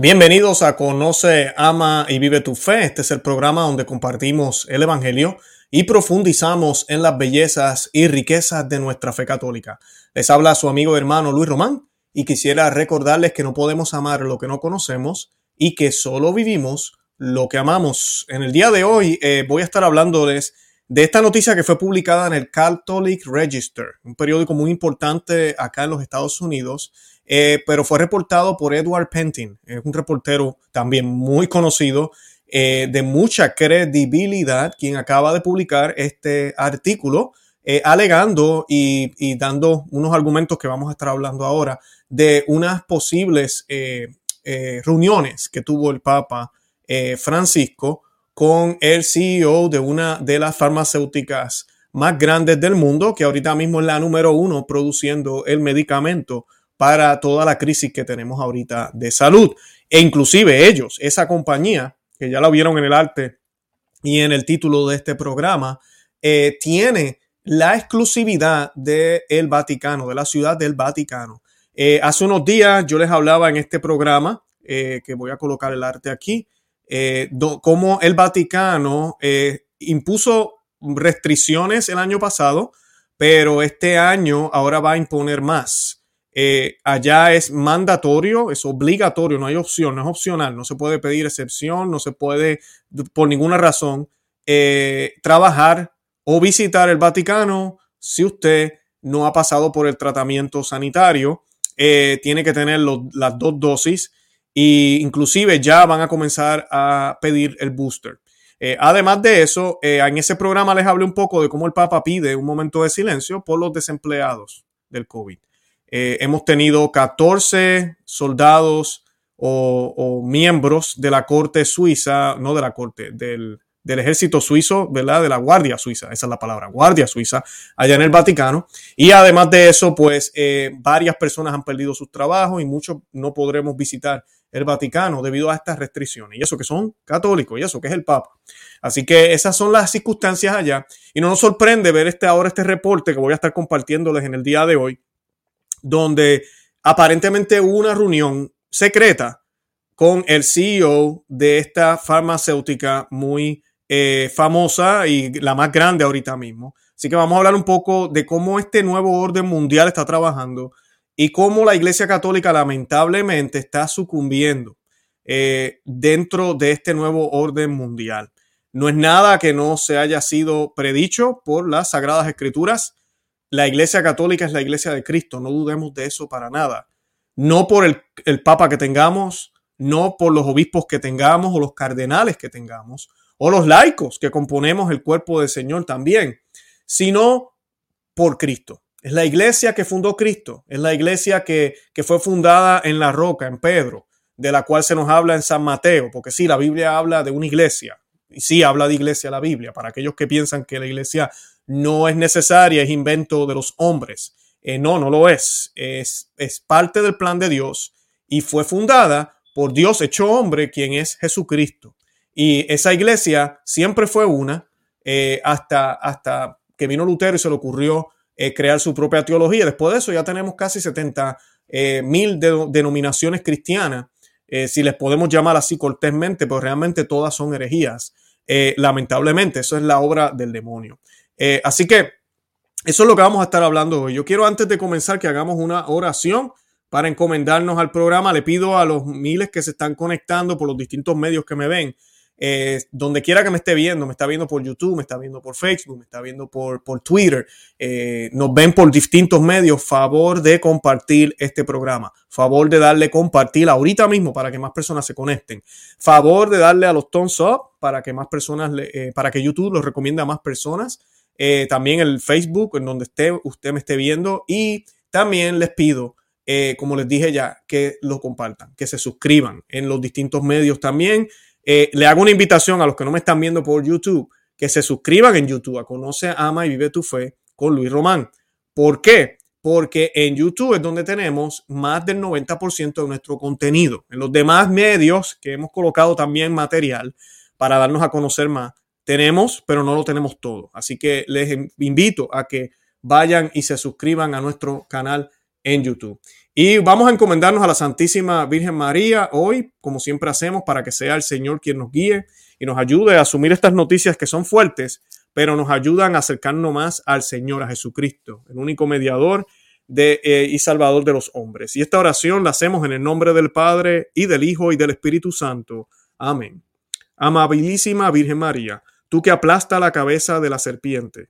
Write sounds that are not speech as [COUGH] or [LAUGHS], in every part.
Bienvenidos a Conoce, Ama y Vive tu Fe. Este es el programa donde compartimos el Evangelio y profundizamos en las bellezas y riquezas de nuestra fe católica. Les habla su amigo hermano Luis Román y quisiera recordarles que no podemos amar lo que no conocemos y que solo vivimos lo que amamos. En el día de hoy eh, voy a estar hablándoles de esta noticia que fue publicada en el Catholic Register, un periódico muy importante acá en los Estados Unidos eh, pero fue reportado por Edward Pentin, es un reportero también muy conocido, eh, de mucha credibilidad, quien acaba de publicar este artículo eh, alegando y, dando unos argumentos que vamos a estar hablando ahora de unas posibles reuniones que tuvo el Papa Francisco con el CEO de una de las farmacéuticas más grandes del mundo, que ahorita mismo es la número uno produciendo el medicamento para toda la crisis que tenemos ahorita de salud. E inclusive ellos, esa compañía, que ya la vieron en el arte y en el título de este programa, eh, tiene la exclusividad del Vaticano, de la ciudad del Vaticano. Eh, hace unos días yo les hablaba en este programa, eh, que voy a colocar el arte aquí, cómo el Vaticano impuso restricciones el año pasado, pero este año ahora va a imponer más. Eh, allá es mandatorio, es obligatorio, no hay opción, no es opcional, no se puede pedir excepción, no se puede por ninguna razón eh, trabajar o visitar el Vaticano si usted no ha pasado por el tratamiento sanitario. Eh, tiene que tener las dos dosis e inclusive ya van a comenzar a pedir el booster. además de eso, en ese programa les hablé un poco de cómo el Papa pide un momento de silencio por los desempleados del COVID. Eh, hemos tenido 14 soldados o, miembros de la corte suiza, no de la corte, del, ejército suizo, ¿verdad? De la Guardia Suiza, esa es la palabra, Guardia Suiza, allá en el Vaticano. Y además de eso, pues eh, varias personas han perdido sus trabajos y muchos no podremos visitar el Vaticano debido a estas restricciones. Y eso que son católicos, y eso que es el Papa. Así que esas son las circunstancias allá. Y no nos sorprende ver este, ahora este reporte que voy a estar compartiéndoles en el día de hoy donde aparentemente hubo una reunión secreta con el CEO de esta farmacéutica muy eh, famosa y la más grande ahorita mismo. Así que vamos a hablar un poco de cómo este nuevo orden mundial está trabajando y cómo la Iglesia Católica lamentablemente está sucumbiendo eh, dentro de este nuevo orden mundial. No es nada que no se haya sido predicho por las Sagradas Escrituras la Iglesia Católica es la Iglesia de Cristo, no dudemos de eso para nada. No por el, Papa que tengamos, no por los obispos que tengamos o los cardenales que tengamos, o los laicos que componemos el cuerpo del Señor también, sino por Cristo. Es la iglesia que fundó Cristo, es la iglesia que, que, fue fundada en la roca, en Pedro, de la cual se nos habla en San Mateo, porque sí, la Biblia habla de una iglesia, y sí habla de iglesia la Biblia, para aquellos que piensan que la iglesia no es necesaria, es invento de los hombres. Eh, no, no lo es. es. Es parte del plan de Dios y fue fundada por Dios hecho hombre, quien es Jesucristo. Y esa iglesia siempre fue una eh, hasta, hasta que vino Lutero y se le ocurrió eh, crear su propia teología. Después de eso ya tenemos casi 70 mil denominaciones cristianas, si les podemos llamar así cortésmente, pero realmente todas son herejías. lamentablemente, eso es la obra del demonio. Eh, así que eso es lo que vamos a estar hablando hoy. Yo quiero antes de comenzar que hagamos una oración para encomendarnos al programa. Le pido a los miles que se están conectando por los distintos medios que me ven, eh, donde quiera que me esté viendo, me está viendo por YouTube, me está viendo por Facebook, me está viendo por, por Twitter, eh, nos ven por distintos medios, favor de compartir este programa, favor de darle compartir ahorita mismo para que más personas se conecten, favor de darle a los thumbs up para que más personas, para que YouTube los recomiende a más personas. Eh, también el Facebook, en donde esté, usted me esté viendo. Y también les pido, eh, como les dije ya, que lo compartan, que se suscriban en los distintos medios también. Eh, le hago una invitación a los que no me están viendo por YouTube, que se suscriban en YouTube a Conoce, Ama y Vive tu Fe con Luis Román. ¿Por qué? Porque en YouTube es donde tenemos más del 90% de nuestro contenido. En los demás medios que hemos colocado también material para darnos a conocer más, tenemos, pero no lo tenemos todo. Así que les invito a que vayan y se suscriban a nuestro canal en YouTube. Y vamos a encomendarnos a la Santísima Virgen María hoy, como siempre hacemos, para que sea el Señor quien nos guíe y nos ayude a asumir estas noticias que son fuertes, pero nos ayudan a acercarnos más al Señor, a Jesucristo, el único mediador de, eh, y salvador de los hombres. Y esta oración la hacemos en el nombre del Padre y del Hijo y del Espíritu Santo. Amén. Amabilísima Virgen María, tú que aplasta la cabeza de la serpiente,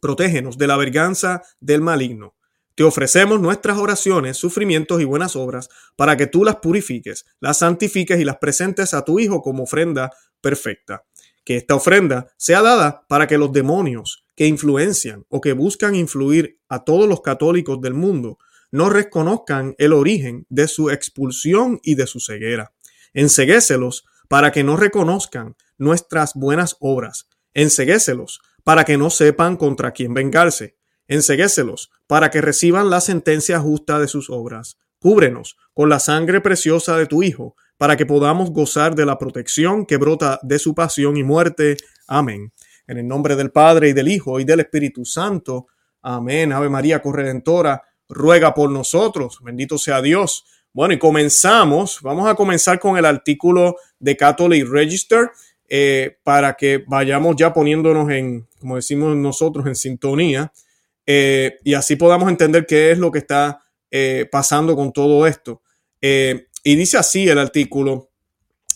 protégenos de la verganza del maligno te ofrecemos nuestras oraciones, sufrimientos y buenas obras para que tú las purifiques, las santifiques y las presentes a tu Hijo como ofrenda perfecta. Que esta ofrenda sea dada para que los demonios que influencian o que buscan influir a todos los católicos del mundo no reconozcan el origen de su expulsión y de su ceguera. Enseguéselos para que no reconozcan nuestras buenas obras. Enseguéselos para que no sepan contra quién vengarse enseguéselos para que reciban la sentencia justa de sus obras. Cúbrenos con la sangre preciosa de tu Hijo, para que podamos gozar de la protección que brota de su pasión y muerte. Amén. En el nombre del Padre y del Hijo y del Espíritu Santo. Amén. Ave María Corredentora, ruega por nosotros. Bendito sea Dios. Bueno, y comenzamos. Vamos a comenzar con el artículo de Catholic Register eh, para que vayamos ya poniéndonos en, como decimos nosotros, en sintonía eh, y así podamos entender qué es lo que está eh, pasando con todo esto. Y dice así el artículo,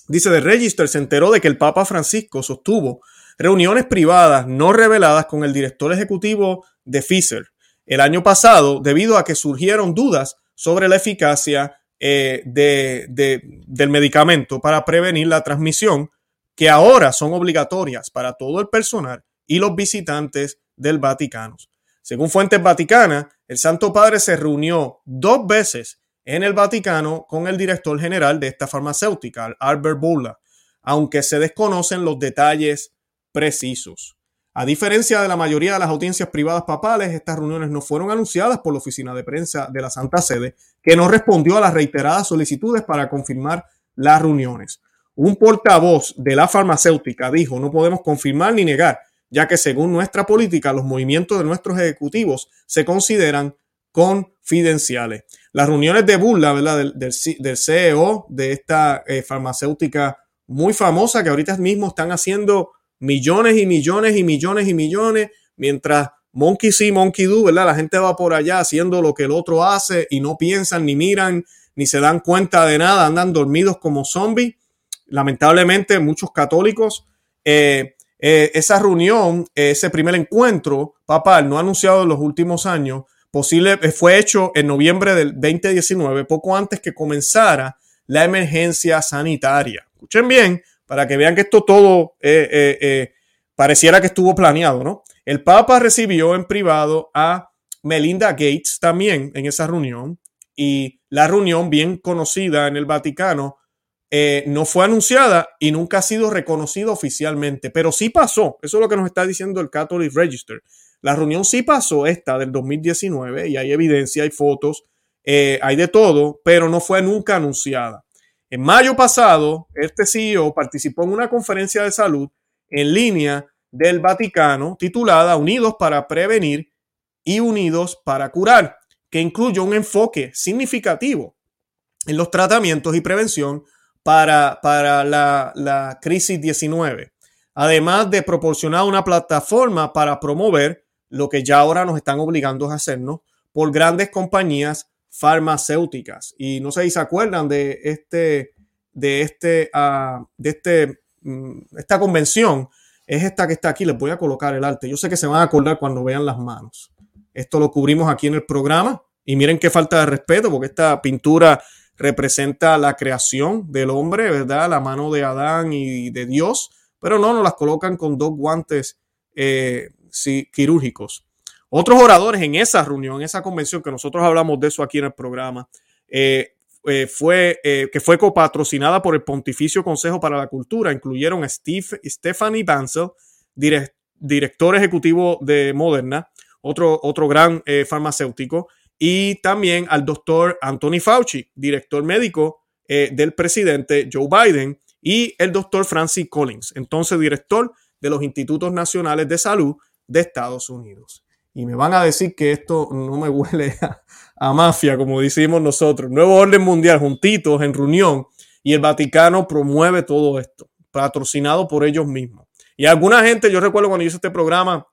dice, The Register se enteró de que el Papa Francisco sostuvo reuniones privadas no reveladas con el director ejecutivo de Pfizer el año pasado debido a que surgieron dudas sobre la eficacia de, del medicamento para prevenir la transmisión que ahora son obligatorias para todo el personal y los visitantes del Vaticano. Según fuentes vaticanas, el Santo Padre se reunió dos veces en el Vaticano con el director general de esta farmacéutica, Albert Bourla, aunque se desconocen los detalles precisos. A diferencia de la mayoría de las audiencias privadas papales, estas reuniones no fueron anunciadas por la oficina de prensa de la Santa Sede, que no respondió a las reiteradas solicitudes para confirmar las reuniones. Un portavoz de la farmacéutica dijo, no podemos confirmar ni negar ya que según nuestra política los movimientos de nuestros ejecutivos se consideran confidenciales. Las reuniones de burla ¿verdad? Del, CEO de esta eh, farmacéutica muy famosa que ahorita mismo están haciendo millones y millones y millones y millones, mientras monkey see, monkey do, ¿verdad? La gente va por allá haciendo lo que el otro hace y no piensan ni miran ni se dan cuenta de nada, andan dormidos como zombies. Lamentablemente muchos católicos eh, eh, esa reunión, ese primer encuentro papal no anunciado en los últimos años, posible, eh, fue hecho en noviembre del 2019, poco antes que comenzara la emergencia sanitaria. Escuchen bien, para que vean que esto todo eh, pareciera que estuvo planeado, ¿no? El Papa recibió en privado a Melinda Gates también en esa reunión y la reunión bien conocida en el Vaticano eh, no fue anunciada y nunca ha sido reconocida oficialmente, pero sí pasó. Eso es lo que nos está diciendo el Catholic Register. La reunión sí pasó, esta del 2019, y hay evidencia, hay fotos, eh, hay de todo, pero no fue nunca anunciada. En mayo pasado, este CEO participó en una conferencia de salud en línea del Vaticano titulada Unidos para Prevenir y Unidos para Curar, que incluye un enfoque significativo en los tratamientos y prevención para, para la, la crisis 19, además de proporcionar una plataforma para promover lo que ya ahora nos están obligando a hacernos por grandes compañías farmacéuticas. Y no sé si se acuerdan de este, de este, uh, de este, um, esta convención. Es esta que está aquí. Les voy a colocar el arte. Yo sé que se van a acordar cuando vean las manos. Esto lo cubrimos aquí en el programa. Y miren qué falta de respeto, porque esta pintura representa la creación del hombre, ¿verdad? La mano de Adán y de Dios, pero no, nos las colocan con dos guantes eh, quirúrgicos. Otros oradores en esa reunión, en esa convención, que nosotros hablamos de eso aquí en el programa, eh, eh, fue, que fue copatrocinada por el Pontificio Consejo para la Cultura, incluyeron a Steve, Stephanie Bansel, director ejecutivo de Moderna, otro, otro gran farmacéutico, y también al doctor Anthony Fauci, director médico eh, del presidente Joe Biden, y el doctor Francis Collins, entonces director de los Institutos Nacionales de Salud de Estados Unidos. y me van a decir que esto no me huele a, mafia, como decimos nosotros. Nuevo orden mundial, juntitos en reunión, y el Vaticano promueve todo esto, patrocinado por ellos mismos. Y alguna gente, yo recuerdo cuando hice este programa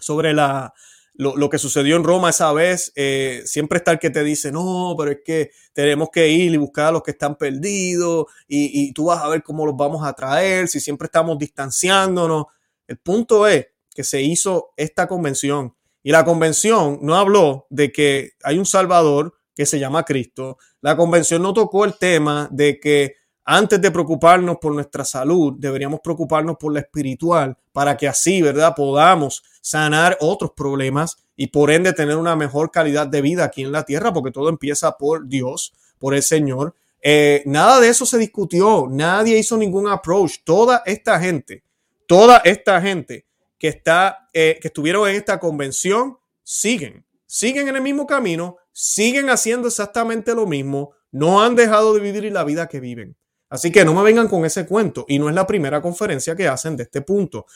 sobre la, lo, que sucedió en Roma esa vez, eh, siempre está el que te dice, no, pero es que tenemos que ir y buscar a los que están perdidos y, y tú vas a ver cómo los vamos a traer, si siempre estamos distanciándonos. El punto es que se hizo esta convención y la convención no habló de que hay un Salvador que se llama Cristo. La convención no tocó el tema de que antes de preocuparnos por nuestra salud, deberíamos preocuparnos por la espiritual para que así, ¿verdad?, podamos sanar otros problemas y por ende tener una mejor calidad de vida aquí en la tierra, porque todo empieza por Dios, por el Señor. Eh, nada de eso se discutió, nadie hizo ningún approach. Toda esta gente, toda esta gente que, está, eh, que estuvieron en esta convención siguen, siguen en el mismo camino, siguen haciendo exactamente lo mismo, no han dejado de vivir la vida que viven. Así que no me vengan con ese cuento y no es la primera conferencia que hacen de este punto.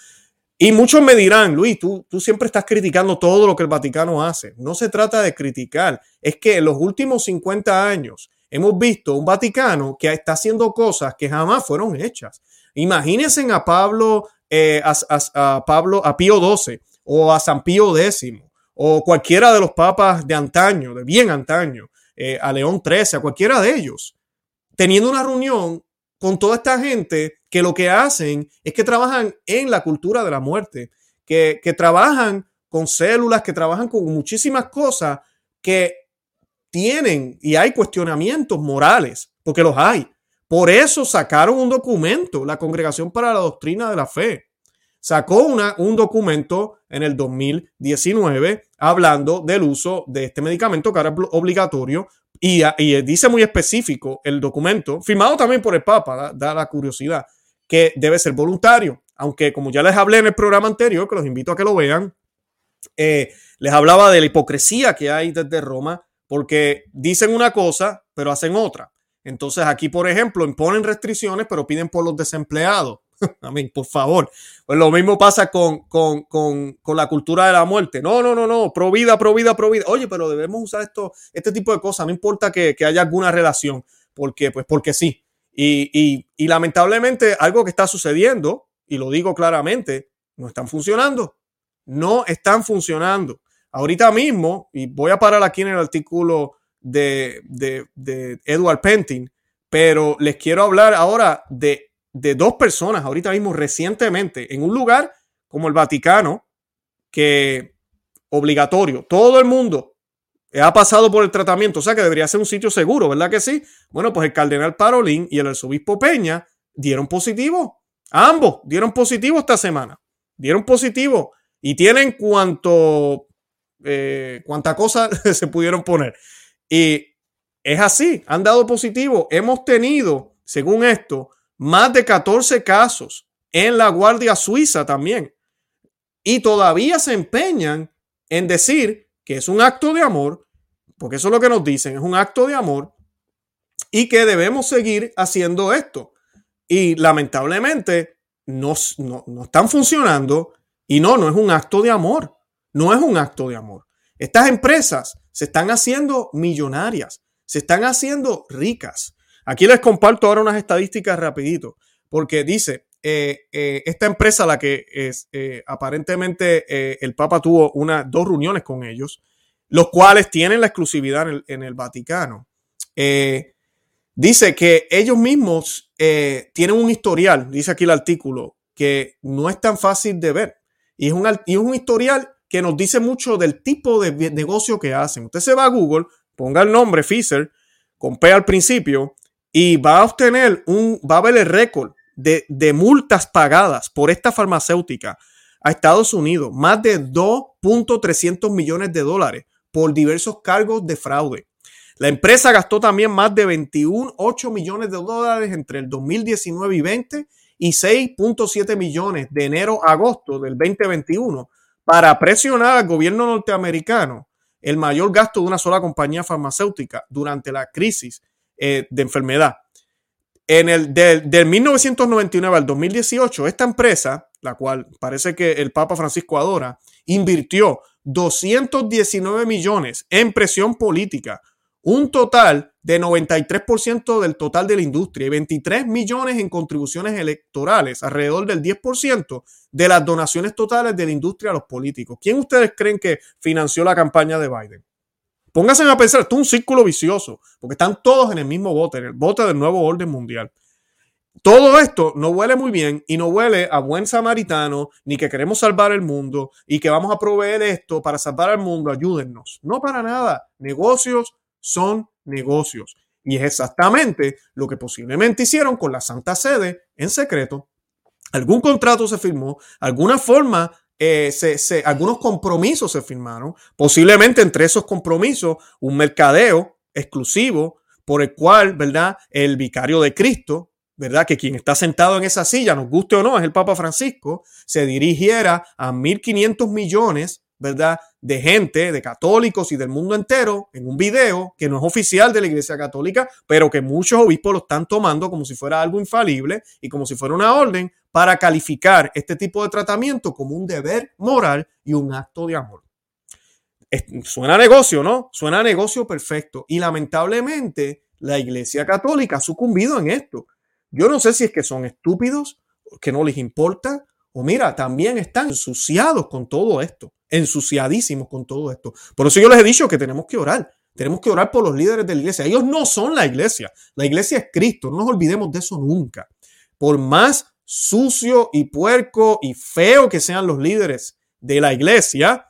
Y muchos me dirán, Luis, tú, tú siempre estás criticando todo lo que el Vaticano hace. No se trata de criticar, es que en los últimos 50 años hemos visto un Vaticano que está haciendo cosas que jamás fueron hechas. Imagínense a Pablo eh, a, Pablo, a Pío XII o a San Pío X o cualquiera de los papas de antaño, de bien antaño, eh, a León XIII, a cualquiera de ellos, teniendo una reunión con toda esta gente que lo que hacen es que trabajan en la cultura de la muerte, que, que trabajan con células, que trabajan con muchísimas cosas que tienen y hay cuestionamientos morales, porque los hay. Por eso sacaron un documento, la Congregación para la Doctrina de la Fe. Sacó una, un documento en el 2019 hablando del uso de este medicamento que ahora es obligatorio y, dice muy específico el documento, firmado también por el Papa, da, la curiosidad, que debe ser voluntario. Aunque como ya les hablé en el programa anterior, que los invito a que lo vean, eh, les hablaba de la hipocresía que hay desde Roma, porque dicen una cosa, pero hacen otra. Entonces aquí, por ejemplo, imponen restricciones, pero piden por los desempleados. [LAUGHS] A mí, por favor. Pues lo mismo pasa con, con, con, con, la cultura de la muerte. No, no, no, no. Pro vida, pro vida, pro vida. Oye, pero debemos usar esto, este tipo de cosas. No importa que, que haya alguna relación. porque Pues porque sí. Y, y, lamentablemente algo que está sucediendo, y lo digo claramente, no están funcionando. No están funcionando. Ahorita mismo, y voy a parar aquí en el artículo de, de, Edward Pentin, pero les quiero hablar ahora de, de dos personas, ahorita mismo recientemente, en un lugar como el Vaticano, que obligatorio, todo el mundo ha pasado por el tratamiento, o sea que debería ser un sitio seguro, ¿verdad que sí? Bueno, pues el cardenal Parolín y el arzobispo Peña dieron positivo, ambos dieron positivo esta semana, dieron positivo y tienen cuanto, eh, cuánta cosa [LAUGHS] se pudieron poner. Y es así, han dado positivo. Hemos tenido, según esto, más de 14 casos en la Guardia Suiza también. Y todavía se empeñan en decir que es un acto de amor, porque eso es lo que nos dicen, es un acto de amor, y que debemos seguir haciendo esto. Y lamentablemente no, no, no están funcionando y no, no es un acto de amor, no es un acto de amor. Estas empresas se están haciendo millonarias, se están haciendo ricas. Aquí les comparto ahora unas estadísticas rapidito, porque dice, eh, eh, esta empresa, la que es, eh, aparentemente el Papa tuvo una, dos reuniones con ellos, los cuales tienen la exclusividad en el, Vaticano. dice que ellos mismos tienen un historial, dice aquí el artículo, que no es tan fácil de ver. Y es un, y es un historial que nos dice mucho del tipo de negocio que hacen. Usted se va a Google, ponga el nombre Pfizer, con P al principio, y va a obtener un, va a ver el récord de, de multas pagadas por esta farmacéutica a Estados Unidos, más de 2.300 millones de dólares por diversos cargos de fraude. La empresa gastó también más de 21.8 millones de dólares entre el 2019 y 20 y 6.7 millones de enero a agosto del 2021 para presionar al gobierno norteamericano el mayor gasto de una sola compañía farmacéutica durante la crisis eh, de enfermedad. En el del, 1999 al 2018, esta empresa la cual parece que el Papa Francisco adora, invirtió 219 millones en presión política, un total de 93% del total de la industria y 23 millones en contribuciones electorales, alrededor del 10% de las donaciones totales de la industria a los políticos. ¿Quién ustedes creen que financió la campaña de Biden? Pónganse a pensar, esto es un círculo vicioso, porque están todos en el mismo bote, en el bote del nuevo orden mundial. Todo esto no huele muy bien y no huele a buen samaritano, ni que queremos salvar el mundo y que vamos a proveer esto para salvar al mundo, ayúdennos. No para nada. Negocios son negocios. Y es exactamente lo que posiblemente hicieron con la Santa Sede en secreto. Algún contrato se firmó, alguna forma, eh, se, algunos compromisos se firmaron. Posiblemente entre esos compromisos, un mercadeo exclusivo por el cual, ¿verdad? El vicario de Cristo, ¿verdad? Que quien está sentado en esa silla, nos guste o no, es el Papa Francisco, se dirigiera a 1.500 millones, ¿verdad? De gente, de católicos y del mundo entero, en un video que no es oficial de la Iglesia Católica, pero que muchos obispos lo están tomando como si fuera algo infalible y como si fuera una orden para calificar este tipo de tratamiento como un deber moral y un acto de amor. Suena a negocio, ¿no? Suena negocio perfecto. Y lamentablemente la Iglesia Católica ha sucumbido en esto. Yo no sé si es que son estúpidos, que no les importa, o mira, también están ensuciados con todo esto, ensuciadísimos con todo esto. Por eso yo les he dicho que tenemos que orar. Tenemos que orar por los líderes de la iglesia. Ellos no son la iglesia. La iglesia es Cristo. No nos olvidemos de eso nunca. Por más sucio y puerco y feo que sean los líderes de la iglesia,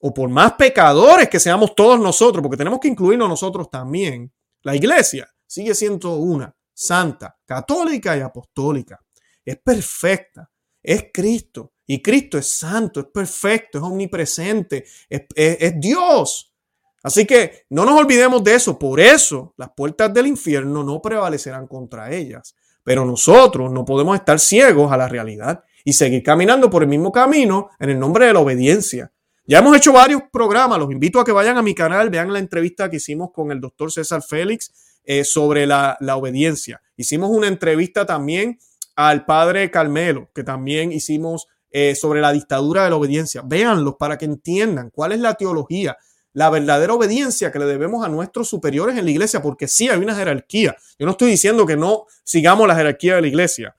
o por más pecadores que seamos todos nosotros, porque tenemos que incluirnos nosotros también, la iglesia sigue siendo una santa, católica y apostólica. Es perfecta, es Cristo. Y Cristo es santo, es perfecto, es omnipresente, es, Dios. Así que no nos olvidemos de eso. Por eso las puertas del infierno no prevalecerán contra ellas. Pero nosotros no podemos estar ciegos a la realidad y seguir caminando por el mismo camino en el nombre de la obediencia. Ya hemos hecho varios programas, los invito a que vayan a mi canal, vean la entrevista que hicimos con el doctor César Félix eh, sobre la, obediencia. Hicimos una entrevista también al padre Carmelo, que también hicimos eh, sobre la dictadura de la obediencia. Véanlos para que entiendan cuál es la teología, la verdadera obediencia que le debemos a nuestros superiores en la iglesia, porque sí hay una jerarquía. Yo no estoy diciendo que no sigamos la jerarquía de la iglesia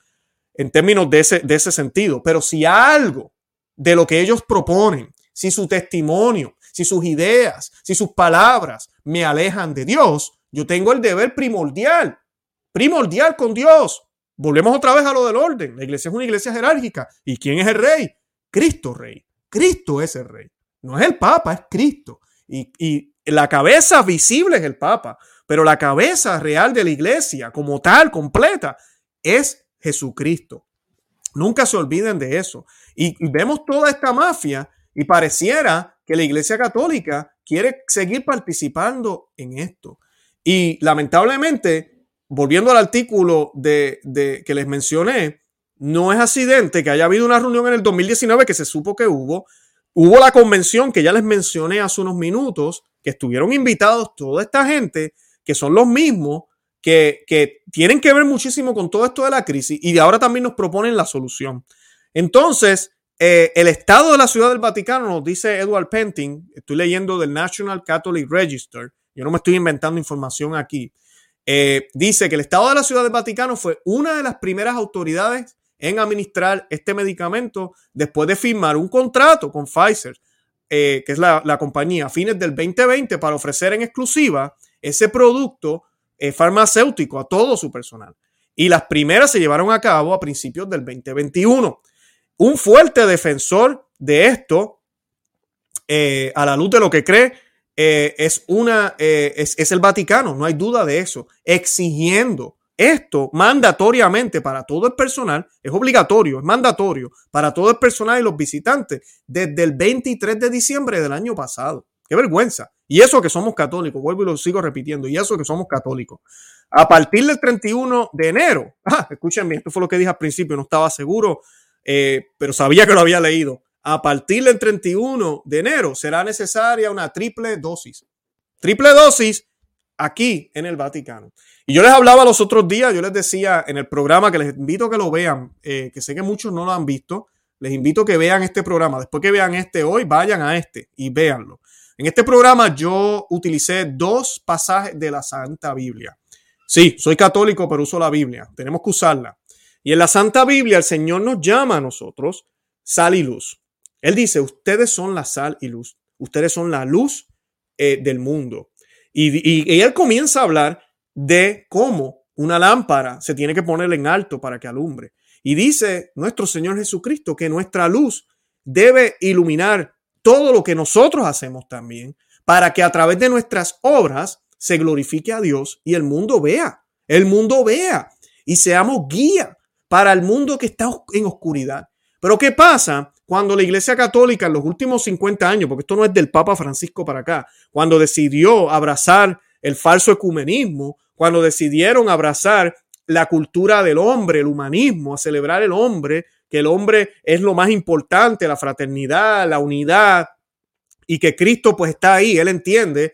en términos de ese, de ese sentido, pero si algo de lo que ellos proponen, si su testimonio, si sus ideas, si sus palabras me alejan de Dios, yo tengo el deber primordial, primordial con Dios. Volvemos otra vez a lo del orden. La iglesia es una iglesia jerárquica. ¿Y quién es el rey? Cristo rey. Cristo es el rey. No es el Papa, es Cristo. Y, y la cabeza visible es el Papa, pero la cabeza real de la iglesia como tal, completa, es Jesucristo. Nunca se olviden de eso. Y, y vemos toda esta mafia y pareciera que la iglesia católica quiere seguir participando en esto. Y lamentablemente, volviendo al artículo de, que les mencioné, no es accidente que haya habido una reunión en el 2019 que se supo que hubo. Hubo la convención que ya les mencioné hace unos minutos, que estuvieron invitados toda esta gente, que son los mismos, que, que tienen que ver muchísimo con todo esto de la crisis y de ahora también nos proponen la solución. Entonces, eh, el Estado de la Ciudad del Vaticano, nos dice Edward Penting, estoy leyendo del National Catholic Register, yo no me estoy inventando información aquí, eh, dice que el Estado de la Ciudad del Vaticano fue una de las primeras autoridades en administrar este medicamento después de firmar un contrato con Pfizer, eh, que es la, compañía, a fines del 2020 para ofrecer en exclusiva ese producto eh, farmacéutico a todo su personal. Y las primeras se llevaron a cabo a principios del 2021. Un fuerte defensor de esto, a la luz de lo que cree eh, es, una, eh, es, el Vaticano, no hay duda de eso, exigiendo esto mandatoriamente para todo el personal, es obligatorio, es mandatorio para todo el personal y los visitantes desde el 23 de diciembre del año pasado. Qué vergüenza. Y eso que somos católicos, vuelvo y lo sigo repitiendo, y eso que somos católicos. A partir del 31 de enero, [LAUGHS] ah, escúchenme, esto fue lo que dije al principio, no estaba seguro, eh, pero sabía que lo había leído a partir del 31 de enero será necesaria una triple dosis. Triple dosis aquí en el Vaticano. Y yo les hablaba los otros días, yo les decía en el programa que les invito a que lo vean, eh, que sé que muchos no lo han visto, les invito a que vean este programa. Después que vean este hoy, vayan a este y véanlo. En este programa yo utilicé dos pasajes de la Santa Biblia. Sí, soy católico, pero uso la Biblia. Tenemos que usarla. Y en la Santa Biblia el Señor nos llama a nosotros sal y luz. Él dice, ustedes son la sal y luz. Ustedes son la luz eh, del mundo. Y, él comienza a hablar de cómo una lámpara se tiene que poner en alto para que alumbre. Y dice nuestro Señor Jesucristo que nuestra luz debe iluminar todo lo que nosotros hacemos también, para que a través de nuestras obras se glorifique a Dios y el mundo vea, el mundo vea y seamos guía para el mundo que está en oscuridad. Pero ¿qué pasa cuando la Iglesia Católica en los últimos 50 años, porque esto no es del Papa Francisco para acá, cuando decidió abrazar el falso ecumenismo, cuando decidieron abrazar la cultura del hombre, el humanismo, a celebrar el hombre, que el hombre es lo más importante, la fraternidad, la unidad, y que Cristo pues está ahí, él entiende.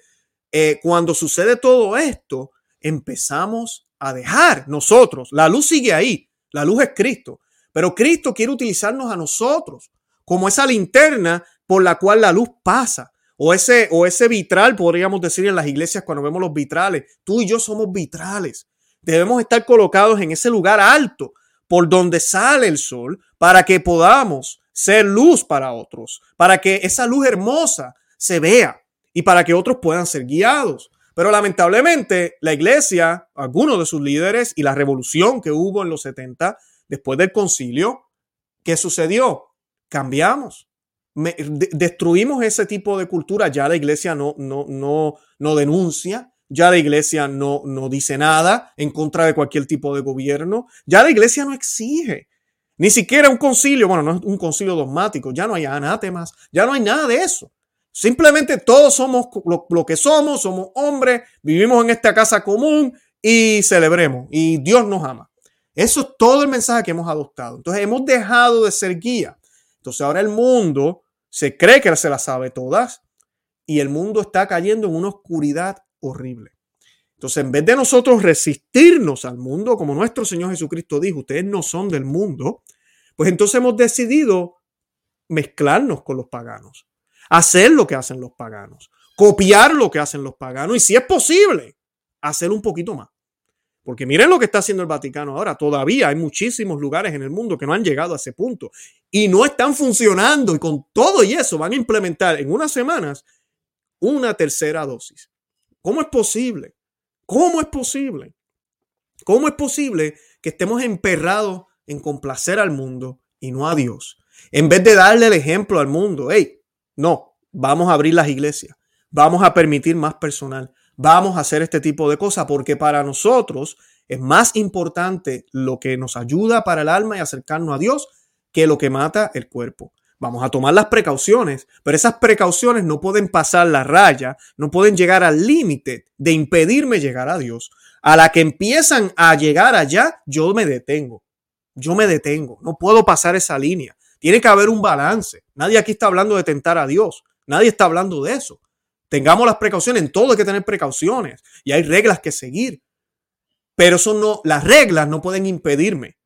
Eh, cuando sucede todo esto, empezamos a dejar nosotros, la luz sigue ahí, la luz es Cristo, pero Cristo quiere utilizarnos a nosotros como esa linterna por la cual la luz pasa. O ese, o ese vitral, podríamos decir en las iglesias cuando vemos los vitrales. Tú y yo somos vitrales. Debemos estar colocados en ese lugar alto por donde sale el sol para que podamos ser luz para otros, para que esa luz hermosa se vea y para que otros puedan ser guiados. Pero lamentablemente la iglesia, algunos de sus líderes y la revolución que hubo en los 70 después del concilio, ¿qué sucedió? Cambiamos. destruimos ese tipo de cultura. Ya la iglesia no, no, no, no denuncia, ya la iglesia no, no dice nada en contra de cualquier tipo de gobierno. Ya la iglesia no exige. Ni siquiera un concilio, bueno, no es un concilio dogmático, ya no hay anátemas, ya no hay nada de eso. Simplemente todos somos lo, que somos, somos hombres, vivimos en esta casa común y celebremos. Y Dios nos ama. Eso es todo el mensaje que hemos adoptado. Entonces hemos dejado de ser guía. Entonces ahora el mundo se cree que se las sabe todas y el mundo está cayendo en una oscuridad horrible. Entonces, en vez de nosotros resistirnos al mundo, como nuestro Señor Jesucristo dijo, ustedes no son del mundo, pues entonces hemos decidido mezclarnos con los paganos, hacer lo que hacen los paganos, copiar lo que hacen los paganos y si es posible, hacer un poquito más. Porque miren lo que está haciendo el Vaticano ahora. Todavía hay muchísimos lugares en el mundo que no han llegado a ese punto y no están funcionando. Y con todo y eso van a implementar en unas semanas una tercera dosis. ¿Cómo es posible? ¿Cómo es posible? ¿Cómo es posible que estemos emperrados en complacer al mundo y no a Dios? En vez de darle el ejemplo al mundo, hey, no, vamos a abrir las iglesias, vamos a permitir más personal, vamos a hacer este tipo de cosas porque para nosotros es más importante lo que nos ayuda para el alma y acercarnos a Dios que lo que mata el cuerpo. Vamos a tomar las precauciones, pero esas precauciones no pueden pasar la raya, no pueden llegar al límite de impedirme llegar a Dios. A la que empiezan a llegar allá, yo me detengo. Yo me detengo. No puedo pasar esa línea. Tiene que haber un balance. Nadie aquí está hablando de tentar a Dios. Nadie está hablando de eso. Tengamos las precauciones. En todo hay que tener precauciones y hay reglas que seguir. Pero eso no, las reglas no pueden impedirme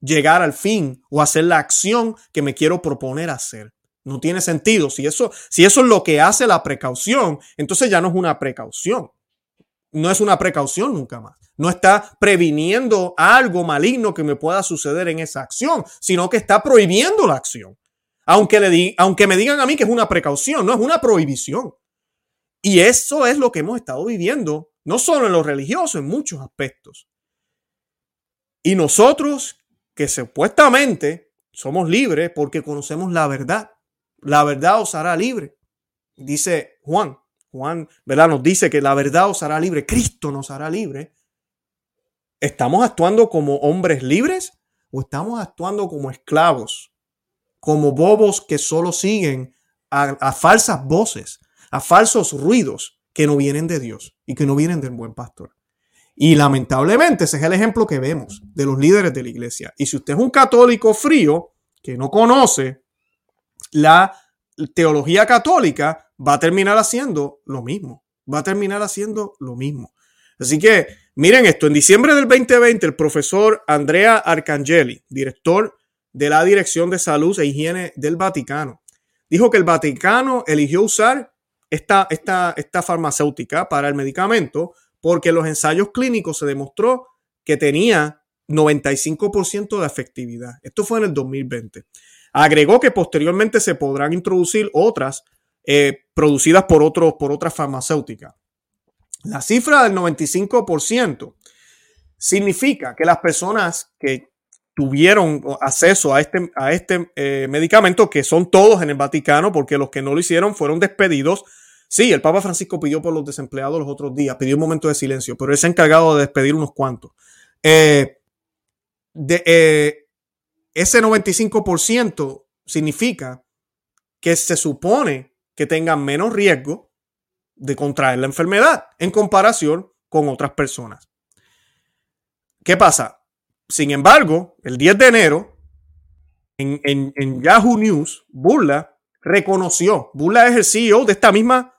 llegar al fin o hacer la acción que me quiero proponer hacer. No tiene sentido. Si eso, si eso es lo que hace la precaución, entonces ya no es una precaución. No es una precaución nunca más. No está previniendo algo maligno que me pueda suceder en esa acción, sino que está prohibiendo la acción. Aunque, le aunque me digan a mí que es una precaución, no es una prohibición. Y eso es lo que hemos estado viviendo, no solo en lo religioso, en muchos aspectos. Y nosotros que supuestamente somos libres porque conocemos la verdad. La verdad os hará libre. Dice Juan. Juan, ¿verdad? Nos dice que la verdad os hará libre. Cristo nos hará libre. ¿Estamos actuando como hombres libres o estamos actuando como esclavos? Como bobos que solo siguen a, a falsas voces, a falsos ruidos que no vienen de Dios y que no vienen del buen pastor. Y lamentablemente ese es el ejemplo que vemos de los líderes de la iglesia. Y si usted es un católico frío que no conoce la teología católica, va a terminar haciendo lo mismo. va a terminar haciendo lo mismo. Así que miren esto, en diciembre del 2020 el profesor Andrea Arcangeli, director de la Dirección de Salud e Higiene del Vaticano, dijo que el Vaticano eligió usar esta, esta, esta farmacéutica para el medicamento porque los ensayos clínicos se demostró que tenía 95% de efectividad. Esto fue en el 2020. Agregó que posteriormente se podrán introducir otras eh, producidas por, otros, por otras farmacéuticas. La cifra del 95% significa que las personas que tuvieron acceso a este, a este eh, medicamento, que son todos en el Vaticano, porque los que no lo hicieron fueron despedidos. Sí, el Papa Francisco pidió por los desempleados los otros días, pidió un momento de silencio, pero él se ha encargado de despedir unos cuantos. Eh, eh, ese 95% significa que se supone que tengan menos riesgo de contraer la enfermedad en comparación con otras personas. ¿Qué pasa? Sin embargo, el 10 de enero, en, Yahoo News, Burla reconoció, Burla es el CEO de esta misma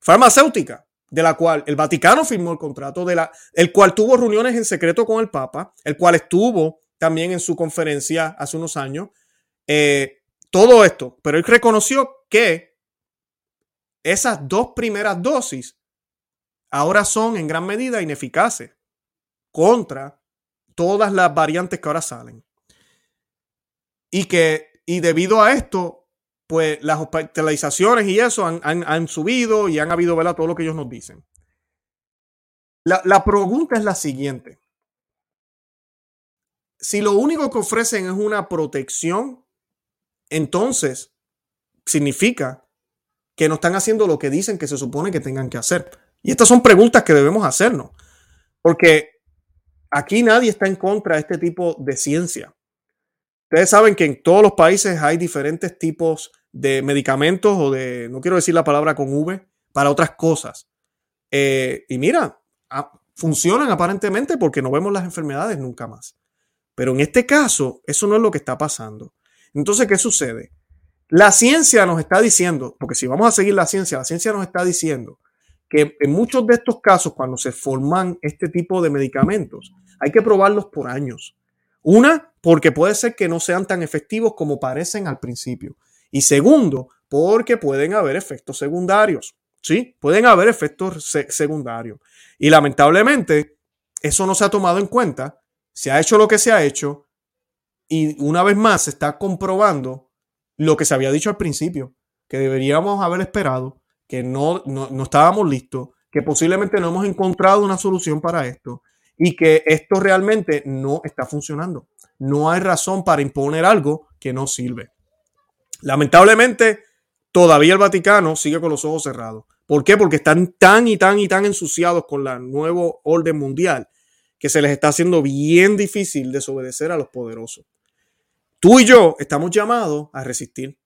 farmacéutica, de la cual el Vaticano firmó el contrato, de la, el cual tuvo reuniones en secreto con el Papa, el cual estuvo también en su conferencia hace unos años. Eh, todo esto, pero él reconoció que esas dos primeras dosis ahora son en gran medida ineficaces contra todas las variantes que ahora salen. Y que, y debido a esto, pues las hospitalizaciones y eso han, subido y han habido, ¿verdad? Todo lo que ellos nos dicen. La, la pregunta es la siguiente. Si lo único que ofrecen es una protección, entonces significa que no están haciendo lo que dicen que se supone que tengan que hacer. Y estas son preguntas que debemos hacernos. Porque Aquí nadie está en contra de este tipo de ciencia. Ustedes saben que en todos los países hay diferentes tipos de medicamentos o de, no quiero decir la palabra con V, para otras cosas. Eh, y mira, ah, funcionan aparentemente porque no vemos las enfermedades nunca más. Pero en este caso, eso no es lo que está pasando. Entonces, ¿qué sucede? La ciencia nos está diciendo, porque si vamos a seguir la ciencia, la ciencia nos está diciendo que en muchos de estos casos, cuando se forman este tipo de medicamentos, hay que probarlos por años. Una, porque puede ser que no sean tan efectivos como parecen al principio. Y segundo, porque pueden haber efectos secundarios. Sí, pueden haber efectos secundarios. Y lamentablemente, eso no se ha tomado en cuenta. Se ha hecho lo que se ha hecho. Y una vez más se está comprobando lo que se había dicho al principio, que deberíamos haber esperado que no, no, estábamos listos, que posiblemente no hemos encontrado una solución para esto y que esto realmente no está funcionando. No hay razón para imponer algo que no sirve. Lamentablemente, todavía el Vaticano sigue con los ojos cerrados. ¿Por qué? Porque están tan y tan y tan ensuciados con la nuevo orden mundial que se les está haciendo bien difícil desobedecer a los poderosos. Tú y yo estamos llamados a resistir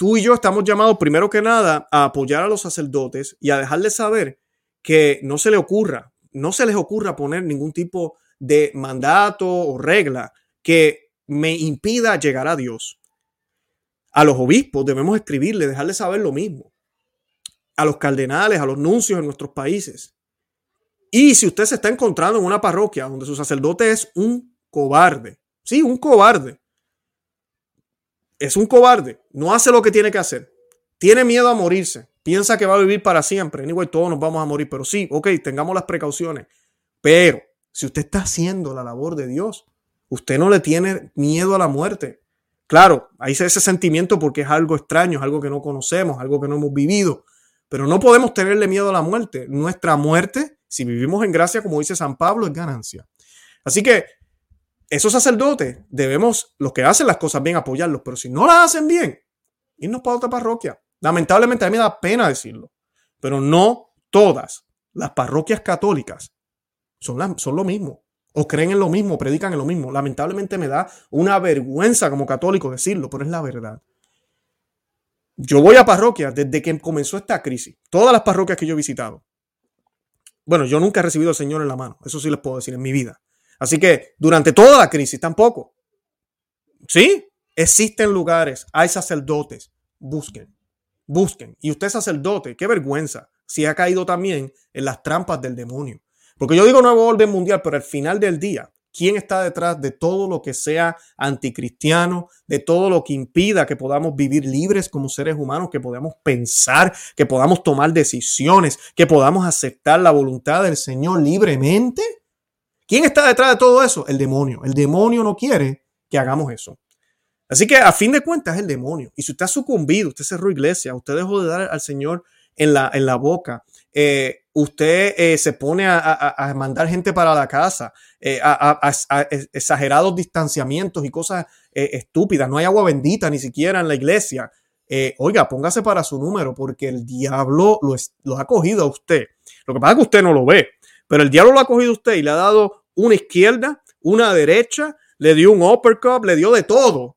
tú y yo estamos llamados primero que nada a apoyar a los sacerdotes y a dejarles saber que no se les ocurra, no se les ocurra poner ningún tipo de mandato o regla que me impida llegar a Dios. A los obispos debemos escribirle, dejarles saber lo mismo. A los cardenales, a los nuncios en nuestros países. Y si usted se está encontrando en una parroquia donde su sacerdote es un cobarde, sí, un cobarde, es un cobarde, no hace lo que tiene que hacer, tiene miedo a morirse, piensa que va a vivir para siempre. Anyway, todos nos vamos a morir, pero sí, ok, tengamos las precauciones. Pero si usted está haciendo la labor de Dios, usted no le tiene miedo a la muerte. Claro, hay ese sentimiento porque es algo extraño, es algo que no conocemos, algo que no hemos vivido, pero no podemos tenerle miedo a la muerte. Nuestra muerte, si vivimos en gracia, como dice San Pablo, es ganancia. Así que esos sacerdotes debemos, los que hacen las cosas bien, apoyarlos, pero si no las hacen bien, irnos para otra parroquia. Lamentablemente a mí me da pena decirlo, pero no todas las parroquias católicas son, son lo mismo, o creen en lo mismo, predican en lo mismo. Lamentablemente me da una vergüenza como católico decirlo, pero es la verdad. Yo voy a parroquias desde que comenzó esta crisis, todas las parroquias que yo he visitado. Bueno, yo nunca he recibido al Señor en la mano, eso sí les puedo decir en mi vida. Así que durante toda la crisis tampoco. Sí, existen lugares, hay sacerdotes. Busquen, busquen. Y usted sacerdote, qué vergüenza. si ha caído también en las trampas del demonio. Porque yo digo nuevo orden mundial, pero al final del día, ¿quién está detrás de todo lo que sea anticristiano, de todo lo que impida que podamos vivir libres como seres humanos, que podamos pensar, que podamos tomar decisiones, que podamos aceptar la voluntad del Señor libremente? ¿Quién está detrás de todo eso? El demonio. El demonio no quiere que hagamos eso. Así que a fin de cuentas es el demonio. Y si usted ha sucumbido, usted cerró iglesia, usted dejó de dar al Señor en la, en la boca, eh, usted eh, se pone a, mandar gente para la casa, eh, a, exagerados distanciamientos y cosas estúpidas. No hay agua bendita ni siquiera en la iglesia. oiga, póngase para su número porque el diablo lo, lo, ha cogido a usted. Lo que pasa es que usted no lo ve, pero el diablo lo ha cogido a usted y le ha dado una izquierda, una derecha, le dio un uppercut, le dio de todo.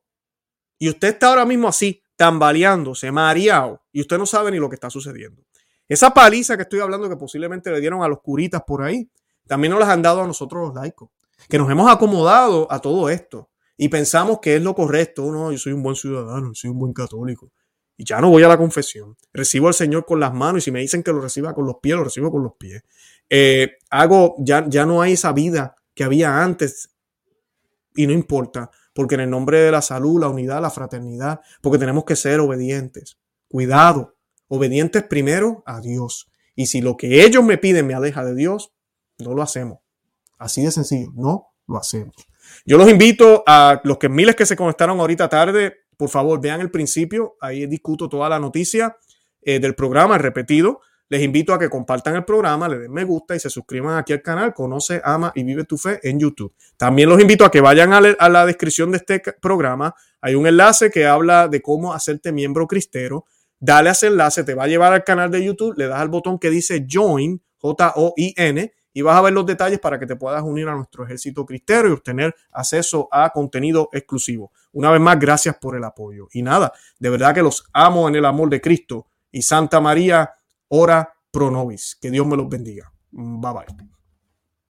Y usted está ahora mismo así, tambaleándose, mareado, y usted no sabe ni lo que está sucediendo. Esa paliza que estoy hablando que posiblemente le dieron a los curitas por ahí, también nos las han dado a nosotros los laicos, que nos hemos acomodado a todo esto y pensamos que es lo correcto. No, yo soy un buen ciudadano, soy un buen católico. Y ya no voy a la confesión. Recibo al Señor con las manos y si me dicen que lo reciba con los pies, lo recibo con los pies. Eh, hago, ya, ya no hay esa vida que había antes y no importa, porque en el nombre de la salud, la unidad, la fraternidad, porque tenemos que ser obedientes. Cuidado, obedientes primero a Dios. Y si lo que ellos me piden me aleja de Dios, no lo hacemos. Así de sencillo, no lo hacemos. Yo los invito a los que miles que se conectaron ahorita tarde, por favor, vean el principio, ahí discuto toda la noticia eh, del programa repetido. Les invito a que compartan el programa, le den me gusta y se suscriban aquí al canal Conoce, Ama y Vive tu Fe en YouTube. También los invito a que vayan a, a la descripción de este programa. Hay un enlace que habla de cómo hacerte miembro cristero dale a ese enlace, te va a llevar al canal de YouTube, le das al botón que dice Join, J-O-I-N, y vas a ver los detalles para que te puedas unir a nuestro ejército cristero y obtener acceso a contenido exclusivo. Una vez más, gracias por el apoyo. Y nada, de verdad que los amo en el amor de Cristo. Y Santa María, ora pro nobis. Que Dios me los bendiga. Bye bye.